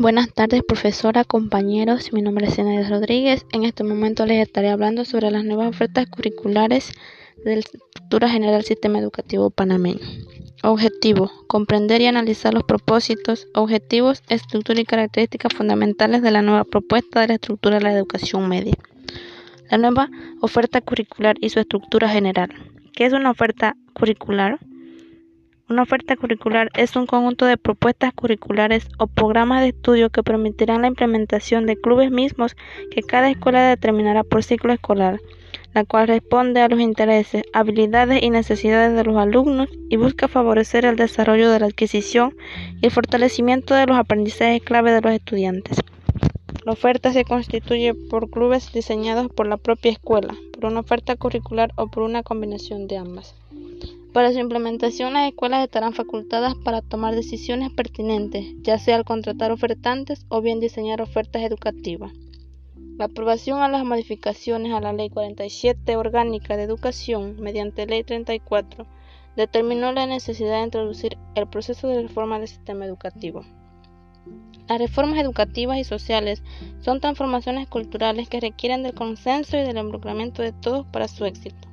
Buenas tardes, profesora, compañeros. Mi nombre es Zenaida Rodríguez. En este momento les estaré hablando sobre las nuevas ofertas curriculares de la estructura general del sistema educativo panameño. Objetivo: comprender y analizar los propósitos, objetivos, estructura y características fundamentales de la nueva propuesta de la estructura de la educación media. La nueva oferta curricular y su estructura general. ¿Qué es una oferta curricular? Una oferta curricular es un conjunto de propuestas curriculares o programas de estudio que permitirán la implementación de clubes mismos que cada escuela determinará por ciclo escolar, la cual responde a los intereses, habilidades y necesidades de los alumnos y busca favorecer el desarrollo de la adquisición y el fortalecimiento de los aprendizajes clave de los estudiantes. La oferta se constituye por clubes diseñados por la propia escuela, por una oferta curricular o por una combinación de ambas. Para su implementación, las escuelas estarán facultadas para tomar decisiones pertinentes, ya sea al contratar ofertantes o bien diseñar ofertas educativas. La aprobación a las modificaciones a la Ley 47 Orgánica de Educación mediante Ley 34 determinó la necesidad de introducir el proceso de reforma del sistema educativo. Las reformas educativas y sociales son transformaciones culturales que requieren del consenso y del involucramiento de todos para su éxito.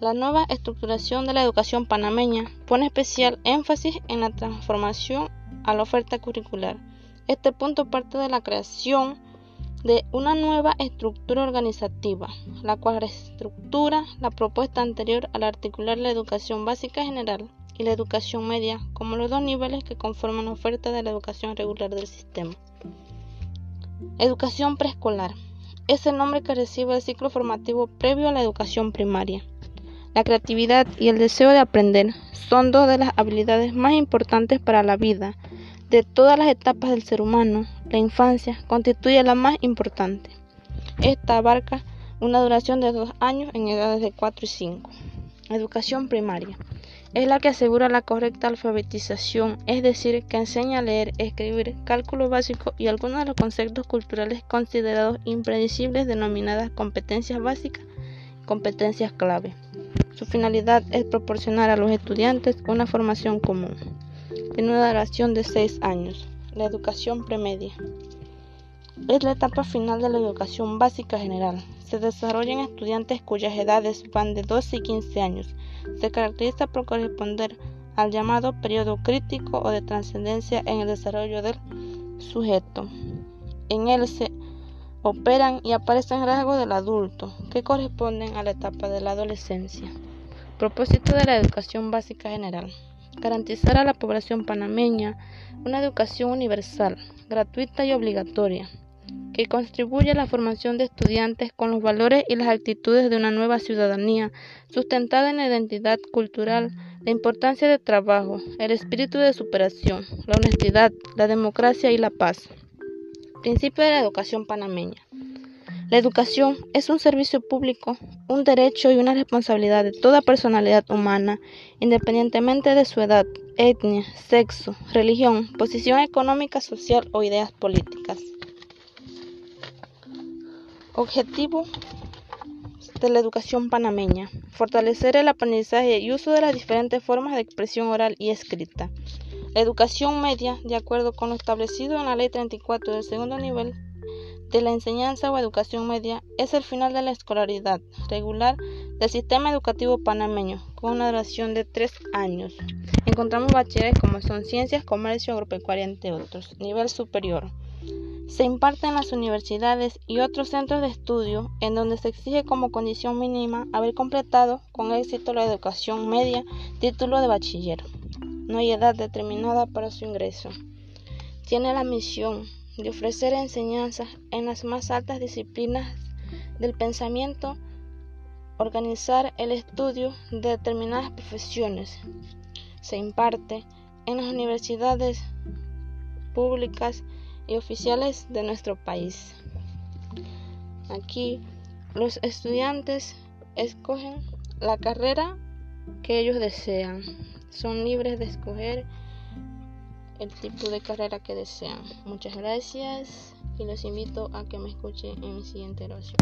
La nueva estructuración de la educación panameña pone especial énfasis en la transformación a la oferta curricular. Este punto parte de la creación de una nueva estructura organizativa, la cual reestructura la propuesta anterior al articular la educación básica general y la educación media como los dos niveles que conforman la oferta de la educación regular del sistema. Educación preescolar es el nombre que recibe el ciclo formativo previo a la educación primaria. La creatividad y el deseo de aprender son dos de las habilidades más importantes para la vida. De todas las etapas del ser humano, la infancia constituye la más importante. Esta abarca una duración de dos años en edades de 4 y 5. Educación primaria. Es la que asegura la correcta alfabetización, es decir, que enseña a leer, escribir, cálculo básico y algunos de los conceptos culturales considerados impredecibles denominadas competencias básicas, competencias clave. Su finalidad es proporcionar a los estudiantes una formación común. Tiene una duración de seis años. La educación premedia es la etapa final de la educación básica general. Se desarrolla en estudiantes cuyas edades van de 12 y 15 años. Se caracteriza por corresponder al llamado periodo crítico o de trascendencia en el desarrollo del sujeto. En él se operan y aparecen rasgos del adulto que corresponden a la etapa de la adolescencia. Propósito de la educación básica general. Garantizar a la población panameña una educación universal, gratuita y obligatoria, que contribuya a la formación de estudiantes con los valores y las actitudes de una nueva ciudadanía, sustentada en la identidad cultural, la importancia del trabajo, el espíritu de superación, la honestidad, la democracia y la paz. Principio de la educación panameña. La educación es un servicio público, un derecho y una responsabilidad de toda personalidad humana, independientemente de su edad, etnia, sexo, religión, posición económica, social o ideas políticas. Objetivo de la educación panameña. Fortalecer el aprendizaje y uso de las diferentes formas de expresión oral y escrita. La educación media, de acuerdo con lo establecido en la Ley 34 del segundo nivel, de la enseñanza o educación media es el final de la escolaridad regular del sistema educativo panameño, con una duración de tres años. Encontramos bachilleres como son ciencias, comercio, agropecuaria, entre otros. Nivel superior. Se imparte en las universidades y otros centros de estudio en donde se exige como condición mínima haber completado con éxito la educación media, título de bachiller. No hay edad determinada para su ingreso. Tiene la misión de ofrecer enseñanzas en las más altas disciplinas del pensamiento, organizar el estudio de determinadas profesiones. Se imparte en las universidades públicas y oficiales de nuestro país. Aquí los estudiantes escogen la carrera que ellos desean. Son libres de escoger el tipo de carrera que desean. Muchas gracias y los invito a que me escuchen en mi siguiente oración.